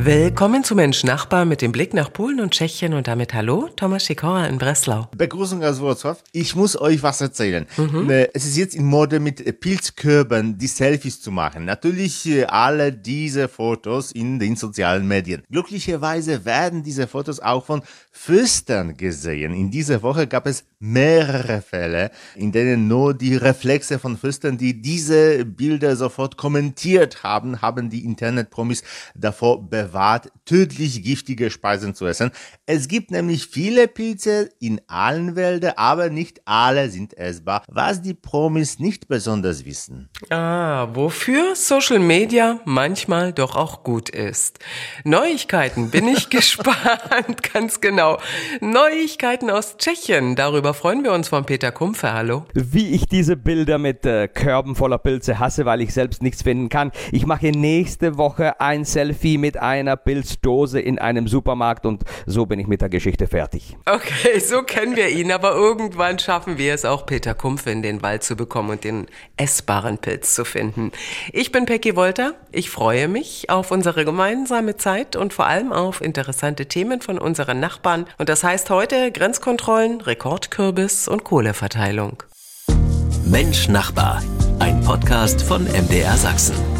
Willkommen zu Mensch Nachbar mit dem Blick nach Polen und Tschechien und damit Hallo, Thomas Sikora in Breslau. Begrüßung aus Wrocław. Ich muss euch was erzählen. Mhm. Äh, es ist jetzt in Mode mit Pilzkörben die Selfies zu machen. Natürlich äh, alle diese Fotos in den sozialen Medien. Glücklicherweise werden diese Fotos auch von Fürstern gesehen. In dieser Woche gab es mehrere Fälle, in denen nur die Reflexe von Fürstern, die diese Bilder sofort kommentiert haben, haben die Internetpromis davor bewahrt bewahrt, tödlich giftige Speisen zu essen. Es gibt nämlich viele Pilze in allen Wäldern, aber nicht alle sind essbar, was die Promis nicht besonders wissen. Ah, wofür Social Media manchmal doch auch gut ist. Neuigkeiten bin ich gespannt, ganz genau. Neuigkeiten aus Tschechien, darüber freuen wir uns von Peter Kumpfe. Hallo. Wie ich diese Bilder mit äh, Körben voller Pilze hasse, weil ich selbst nichts finden kann. Ich mache nächste Woche ein Selfie mit einem einer Pilzdose in einem Supermarkt und so bin ich mit der Geschichte fertig. Okay, so kennen wir ihn, aber irgendwann schaffen wir es auch, Peter Kumpfe in den Wald zu bekommen und den essbaren Pilz zu finden. Ich bin Peggy Wolter. Ich freue mich auf unsere gemeinsame Zeit und vor allem auf interessante Themen von unseren Nachbarn. Und das heißt heute Grenzkontrollen, Rekordkürbis und Kohleverteilung. Mensch Nachbar, ein Podcast von MDR Sachsen.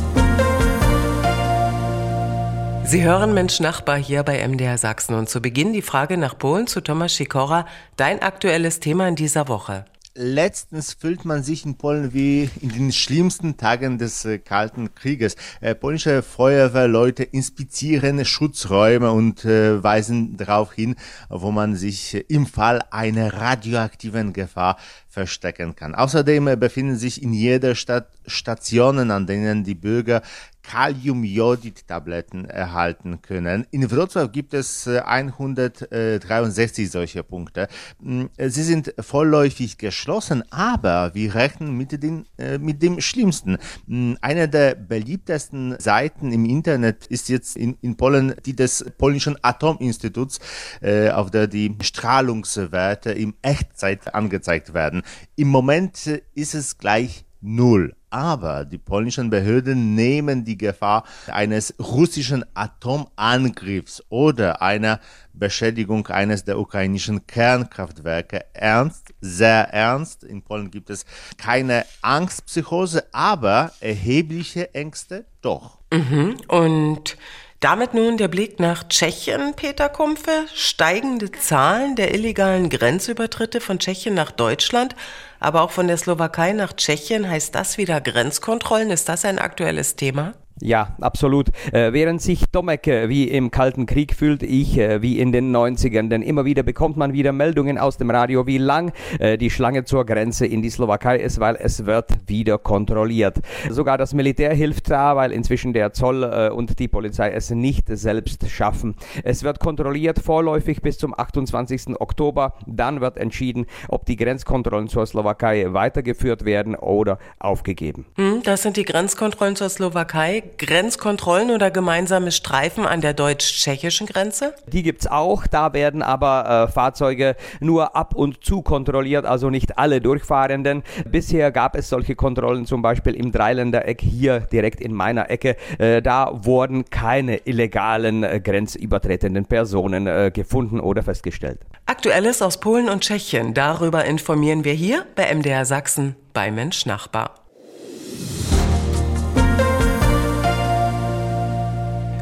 Sie hören Mensch Nachbar hier bei MDR Sachsen und zu Beginn die Frage nach Polen zu Thomas Sikora, dein aktuelles Thema in dieser Woche. Letztens fühlt man sich in Polen wie in den schlimmsten Tagen des äh, Kalten Krieges. Äh, polnische Feuerwehrleute inspizieren Schutzräume und äh, weisen darauf hin, wo man sich im Fall einer radioaktiven Gefahr verstecken kann. Außerdem befinden sich in jeder Stadt Stationen, an denen die Bürger Kaliumjodid-Tabletten erhalten können. In Wrocław gibt es 163 äh, solcher Punkte. Mm, sie sind vorläufig geschlossen, aber wir rechnen mit, den, äh, mit dem Schlimmsten. Mm, eine der beliebtesten Seiten im Internet ist jetzt in, in Polen die des polnischen Atominstituts, äh, auf der die Strahlungswerte im Echtzeit angezeigt werden. Im Moment ist es gleich null. Aber die polnischen Behörden nehmen die Gefahr eines russischen Atomangriffs oder einer Beschädigung eines der ukrainischen Kernkraftwerke ernst, sehr ernst. In Polen gibt es keine Angstpsychose, aber erhebliche Ängste doch. Mhm. Und damit nun der Blick nach Tschechien, Peter Kumpfe. Steigende Zahlen der illegalen Grenzübertritte von Tschechien nach Deutschland, aber auch von der Slowakei nach Tschechien. Heißt das wieder Grenzkontrollen? Ist das ein aktuelles Thema? Ja, absolut. Äh, während sich Tomek äh, wie im Kalten Krieg fühlt, ich äh, wie in den 90ern, denn immer wieder bekommt man wieder Meldungen aus dem Radio, wie lang die Schlange zur Grenze in die Slowakei ist, weil es wird wieder kontrolliert. Sogar das Militär hilft da, weil inzwischen der Zoll und die Polizei es nicht selbst schaffen. Es wird kontrolliert vorläufig bis zum 28. Oktober. Dann wird entschieden, ob die Grenzkontrollen zur Slowakei weitergeführt werden oder aufgegeben. Hm, das sind die Grenzkontrollen zur Slowakei. Grenzkontrollen oder gemeinsame Streifen an der deutsch-tschechischen Grenze? Die gibt es auch. Da werden aber äh, Fahrzeuge nur ab und zu kontrolliert, also nicht alle Durchfahrenden. Bisher gab es solche Kontrollen zum Beispiel im Dreiländereck hier direkt in meiner Ecke. Äh, da wurden keine illegalen äh, grenzübertretenden Personen äh, gefunden oder festgestellt. Aktuelles aus Polen und Tschechien. Darüber informieren wir hier bei MDR Sachsen bei Mensch Nachbar.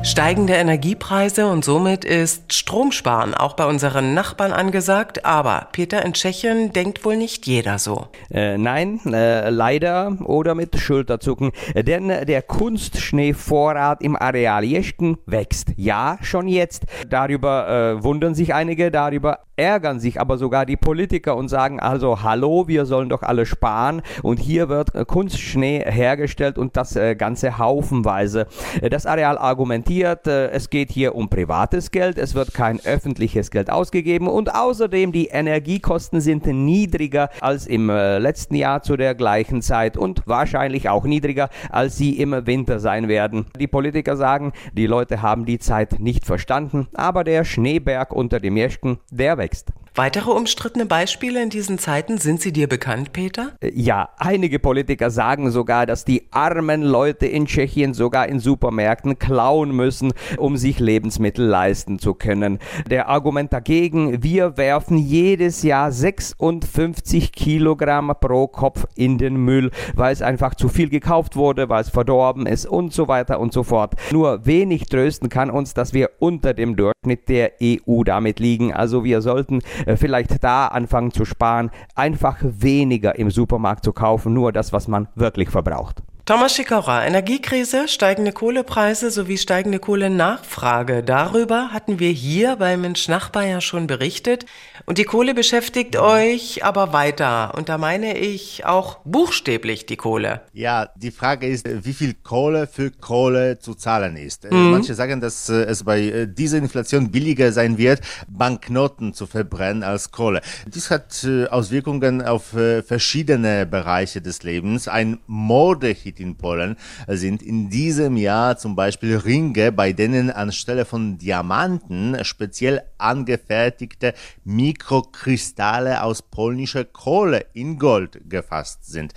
Steigende Energiepreise und somit ist Stromsparen auch bei unseren Nachbarn angesagt. Aber Peter, in Tschechien denkt wohl nicht jeder so. Äh, nein, äh, leider oder mit Schulterzucken. Denn der Kunstschneevorrat im Areal Jeschken wächst. Ja, schon jetzt. Darüber äh, wundern sich einige, darüber ärgern sich aber sogar die Politiker und sagen also, hallo, wir sollen doch alle sparen. Und hier wird Kunstschnee hergestellt und das äh, Ganze haufenweise. Das Areal argumentiert, argumentiert, äh, es geht hier um privates Geld, es wird kein öffentliches Geld ausgegeben und außerdem die Energiekosten sind niedriger als im äh, letzten Jahr zu der gleichen Zeit und wahrscheinlich auch niedriger, als sie im Winter sein werden. Die Politiker sagen, die Leute haben die Zeit nicht verstanden, aber der Schneeberg unter dem Jeschken, der wächst. Weitere umstrittene Beispiele in diesen Zeiten, sind sie dir bekannt, Peter? Äh, ja, einige Politiker sagen sogar, dass die armen Leute in Tschechien sogar in Supermärkten klauen müssen, um sich Lebensmittel leisten zu können. Der Argument dagegen, wir werfen jedes Jahr 56 Kilogramm pro Kopf in den Müll, weil es einfach zu viel gekauft wurde, weil es verdorben ist und so weiter und so fort. Nur wenig trösten kann uns, dass wir unter dem Durchschnitt der EU damit liegen. Also wir sollten vielleicht da anfangen zu sparen, einfach weniger im Supermarkt zu kaufen, nur das, was man wirklich verbraucht. Thomas Schikora, Energiekrise, steigende Kohlepreise sowie steigende Kohlenachfrage. Darüber hatten wir hier bei Mensch Nachbar ja schon berichtet. Und die Kohle beschäftigt euch aber weiter. Und da meine ich auch buchstäblich die Kohle. Ja, die Frage ist, wie viel Kohle für Kohle zu zahlen ist. Äh, mhm. Manche sagen, dass äh, es bei äh, dieser Inflation billiger sein wird, Banknoten zu verbrennen als Kohle. Dies hat Auswirkungen auf verschiedene Bereiche des Lebens. Ein Modehit Gebiet in Polen sind in diesem Jahr zum Beispiel Ringe, bei denen anstelle von Diamanten speziell angefertigte Mikrokristalle aus polnischer Kohle in Gold gefasst sind.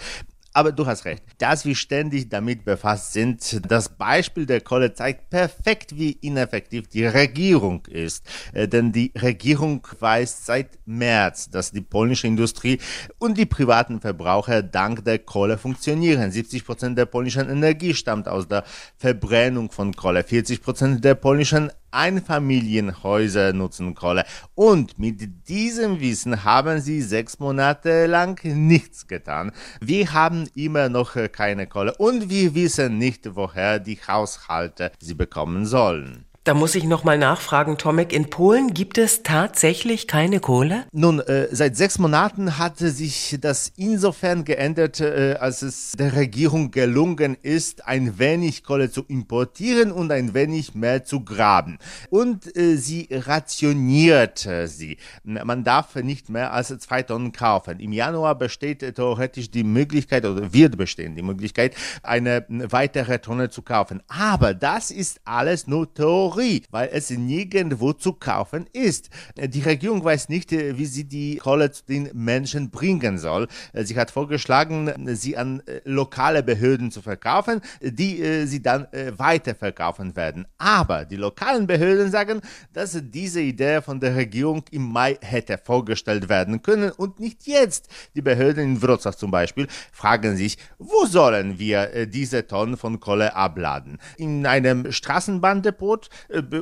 Aber du hast recht, dass wir ständig damit befasst sind, das Beispiel der Kohle zeigt perfekt, wie ineffektiv die Regierung ist. Äh, denn die Regierung weiß seit März, dass die polnische Industrie und die privaten Verbraucher dank der Kohle funktionieren. 70 Prozent der polnischen Energie stammt aus der Verbrennung von Kohle. 40 Prozent der polnischen Einfamilienhäuser nutzen Kohle. Und mit diesem Wissen haben sie sechs Monate lang nichts getan. Wir haben immer noch keine Kohle und wir wissen nicht, woher die Haushalte sie bekommen sollen. Da muss ich nochmal nachfragen, Tomek, in Polen gibt es tatsächlich keine Kohle? Nun, äh, seit sechs Monaten hatte sich das insofern geändert, äh, als es der Regierung gelungen ist, ein wenig Kohle zu importieren und ein wenig mehr zu graben. Und äh, sie rationierte sie. Man darf nicht mehr als zwei Tonnen kaufen. Im Januar besteht theoretisch die Möglichkeit oder wird bestehen die Möglichkeit, eine weitere Tonne zu kaufen. Aber das ist alles nur Theorie. Theorie, weil es nirgendwo zu kaufen ist. Die Regierung weiß nicht, wie sie die Kohle zu den Menschen bringen soll. Sie hat vorgeschlagen, sie an äh, lokale Behörden zu verkaufen, die äh, sie dann äh, weiterverkaufen werden. Aber die lokalen Behörden sagen, dass diese Idee von der Regierung im Mai hätte vorgestellt werden können und nicht jetzt. Die Behörden in Wrocław zum Beispiel fragen sich, wo sollen wir diese Tonnen von Kohle abladen? In einem Straßenbahndepot äh,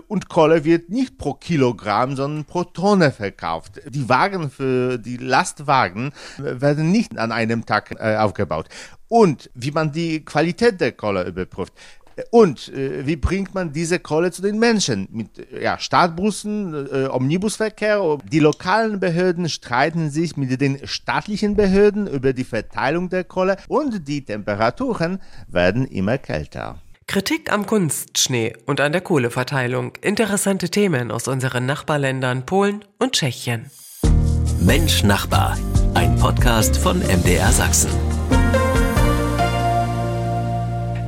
und Kohle wird nicht pro Kilogramm, sondern pro Tonne verkauft. Die Wagen für die Lastwagen äh, werden nicht an einem Tag äh, aufgebaut. Und wie man die Qualität der Kohle überprüft. Und äh, wie bringt man diese Kohle zu den Menschen? Mit ja, Stadtbussen, äh, Omnibusverkehr? Die lokalen Behörden streiten sich mit den staatlichen Behörden über die Verteilung der Kohle und die Temperaturen werden immer kälter. Kritik am Kunstschnee und an der Kohleverteilung. Interessante Themen aus unseren Nachbarländern Polen und Tschechien. Mensch Nachbar, ein Podcast von MDR Sachsen.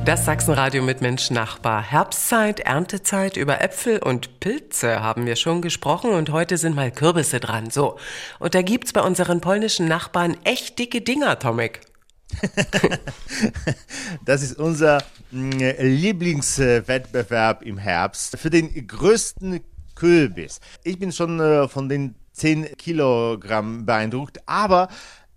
Das Sachsenradio mit Mensch Nachbar. Herbstzeit, Erntezeit, über Äpfel und Pilze haben wir schon gesprochen und heute sind mal Kürbisse dran. So. Und da gibt's bei unseren polnischen Nachbarn echt dicke Dinger, Tomek. das ist unser mm, Lieblingswettbewerb im Herbst für den größten Kürbis. Ich bin schon äh, von den 10 Kilogramm beeindruckt, aber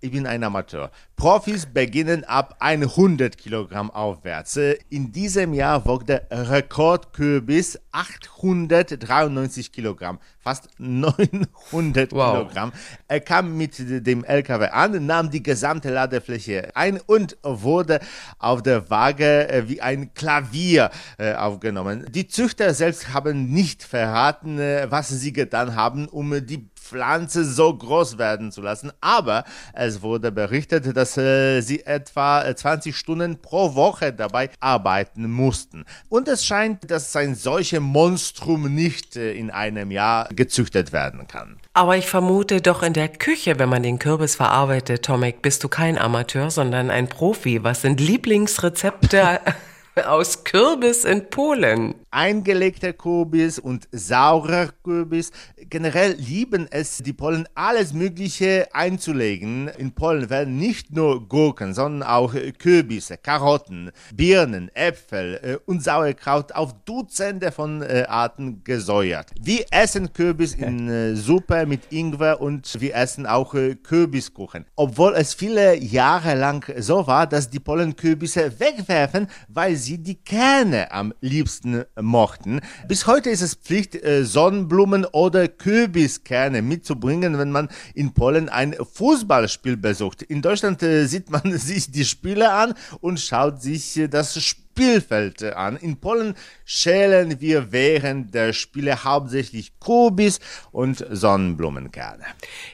ich bin ein Amateur. Profis beginnen ab 100 Kilogramm aufwärts. In diesem Jahr wog der Rekordkürbis 893 Kilogramm, fast 900 wow. Kilogramm. Er kam mit dem LKW an, nahm die gesamte Ladefläche ein und wurde auf der Waage äh, wie ein Klavier äh, aufgenommen. Die Züchter selbst haben nicht verraten, äh, was sie getan haben, um die Pflanze so groß werden zu lassen. Aber es wurde berichtet, dass äh, sie etwa 20 Stunden pro Woche dabei arbeiten mussten. Und es scheint, dass ein solches Monstrum nicht äh, in einem Jahr gezüchtet werden kann. Aber ich vermute doch in der Küche, wenn man den Kürbis verarbeitet, Tomek, bist du kein Amateur, sondern ein Profi. Was sind Lieblingsrezepte aus Kürbis in Polen? Eingelegter Kürbis und saurer Kürbis. Generell lieben es die Polen, alles Mögliche einzulegen. In Polen werden nicht nur Gurken, sondern auch Kürbisse, Karotten, Birnen, Äpfel äh, und Sauerkraut auf Dutzende von äh, Arten gesäuert. Wir essen Kürbis in äh, Suppe mit Ingwer und wir essen auch Kürbiskuchen. Obwohl es viele Jahre lang so war, dass die Polen Kürbisse wegwerfen, weil sie die Kerne am liebsten mochten. Bis heute ist es Pflicht, Sonnenblumen oder Kürbiskerne mitzubringen, wenn man in Polen ein Fußballspiel besucht. In Deutschland sieht man sich die Spiele an und schaut sich das Spiel Spielfeld an. In Polen schälen wir während der Spiele hauptsächlich Kubis und Sonnenblumenkerne.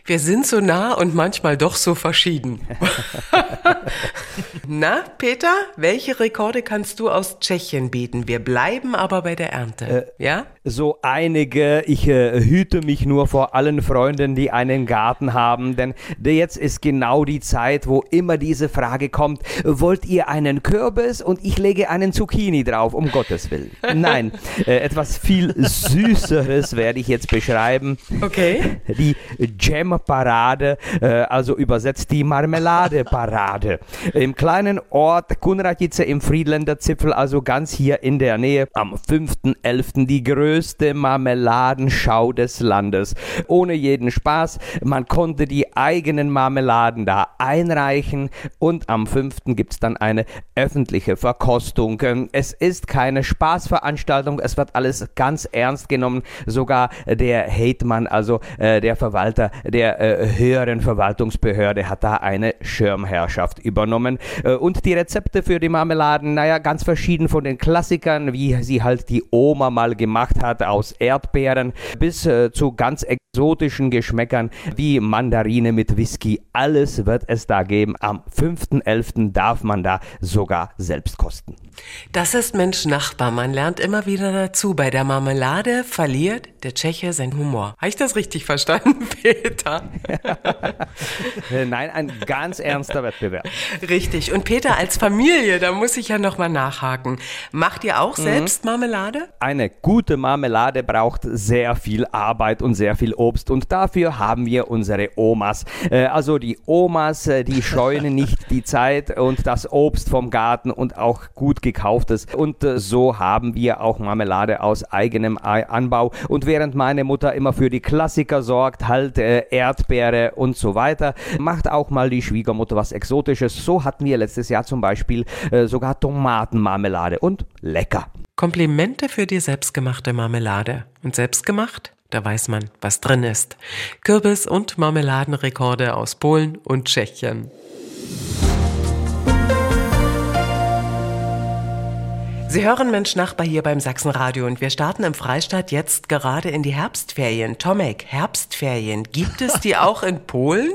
Wir sind so nah und manchmal doch so verschieden. Na, Peter, welche Rekorde kannst du aus Tschechien bieten? Wir bleiben aber bei der Ernte. Äh, ja? So einige. Ich äh, hüte mich nur vor allen Freunden, die einen Garten haben, denn jetzt ist genau die Zeit, wo immer diese Frage kommt, wollt ihr einen Kürbis und ich lege einen Zucchini drauf, um Gottes Willen. Nein, äh, etwas viel Süßeres werde ich jetzt beschreiben. Okay. Die Jam-Parade, äh, also übersetzt die Marmelade-Parade. Im kleinen Ort Kunratice im Friedländer Zipfel, also ganz hier in der Nähe, am 5.11. die größte Marmeladenschau des Landes. Ohne jeden Spaß, man konnte die eigenen Marmeladen da einreichen und am 5. gibt es dann eine öffentliche Verkostung. Achtung, es ist keine Spaßveranstaltung, es wird alles ganz ernst genommen. Sogar der Hatemann, also äh, der Verwalter der äh, höheren Verwaltungsbehörde, hat da eine Schirmherrschaft übernommen. Äh, und die Rezepte für die Marmeladen, naja, ganz verschieden von den Klassikern, wie sie halt die Oma mal gemacht hat, aus Erdbeeren, bis zu ganz exotischen Geschmäckern wie Mandarine mit Whisky. Alles wird es da geben. Am 5.11. darf man da sogar selbst kosten. Das ist Mensch Nachbar. Man lernt immer wieder dazu. Bei der Marmelade verliert der Tscheche sein Humor. Habe ich das richtig verstanden, Peter? Nein, ein ganz ernster Wettbewerb. Richtig. Und Peter, als Familie, da muss ich ja nochmal nachhaken. Macht ihr auch mhm. selbst Marmelade? Eine gute Marmelade braucht sehr viel Arbeit und sehr viel Obst. Und dafür haben wir unsere Omas. Äh, also die Omas, äh, die scheuen nicht die Zeit und das Obst vom Garten und auch gut gekauftes. Und äh, so haben wir auch Marmelade aus eigenem Anbau. Und während meine Mutter immer für die Klassiker sorgt, halt äh, Erdbeere und so weiter, macht auch mal die Schwiegermutter was Exotisches. So hatten wir letztes Jahr zum Beispiel äh, sogar Tomatenmarmelade und lecker. Komplimente für die selbstgemachte Marmelade. Und selbstgemacht? Da weiß man, was drin ist. Kürbis- und Marmeladenrekorde aus Polen und Tschechien. Sie hören Mensch Nachbar hier beim Sachsenradio und wir starten im Freistaat jetzt gerade in die Herbstferien. Tomek, Herbstferien, gibt es die auch in Polen?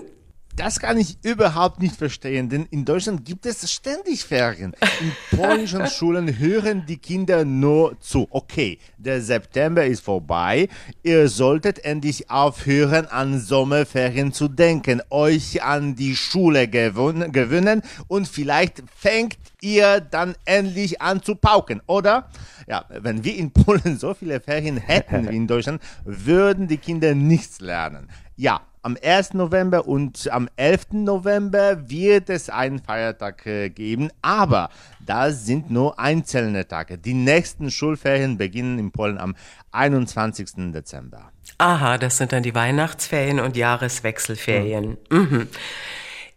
Das kann ich überhaupt nicht verstehen, denn in Deutschland gibt es ständig Ferien. In polnischen Schulen hören die Kinder nur zu. Okay, der September ist vorbei. Ihr solltet endlich aufhören, an Sommerferien zu denken, euch an die Schule gewöhnen und vielleicht fängt ihr dann endlich an zu pauken, oder? Ja, wenn wir in Polen so viele Ferien hätten wie in Deutschland, würden die Kinder nichts lernen. Ja, am 1. November und am 11. November wird es einen Feiertag äh, geben, aber das sind nur einzelne Tage. Die nächsten Schulferien beginnen in Polen am 21. Dezember. Aha, das sind dann die Weihnachtsferien und Jahreswechselferien. Mhm. Mhm.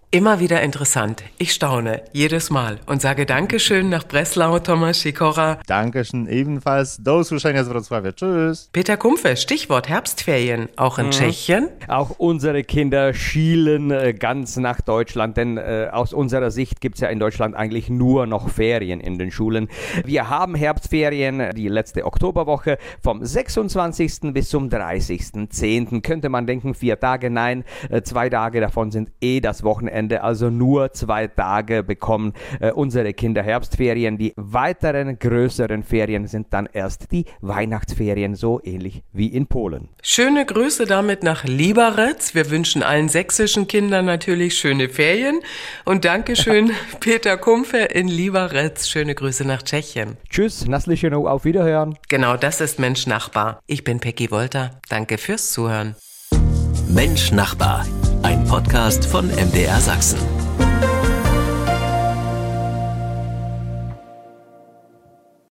Immer wieder interessant. Ich staune jedes Mal und sage Dankeschön nach Breslau, Thomas Sikora. Dankeschön ebenfalls. Do usłyszenia z Wrocławia. Tschüss. Peter Kumpfe, Stichwort Herbstferien. Auch in mhm. Tschechien? Auch unsere Kinder schielen äh, ganz nach Deutschland, denn äh, aus unserer Sicht gibt es ja in Deutschland eigentlich nur noch Ferien in den Schulen. Wir haben Herbstferien, die letzte Oktoberwoche, vom 26. bis zum 30.10. Könnte man denken, vier Tage, nein, äh, zwei Tage davon sind eh das Wochenende Wochenende, also nur zwei Tage bekommen äh, unsere Kinder Herbstferien. Die weiteren größeren Ferien sind dann erst die Weihnachtsferien, so ähnlich wie in Polen. Schöne Grüße damit nach Lieberetz. Wir wünschen allen sächsischen Kindern natürlich schöne Ferien. Und Dankeschön, Peter Kumpfe in Lieberetz. Schöne Grüße nach Tschechien. Tschüss, Nassliche auf Wiederhören. Genau, das ist Mensch Nachbar. Ich bin Peggy Wolter. Danke fürs Zuhören. Mensch Nachbar, ein Podcast von MDR Sachsen.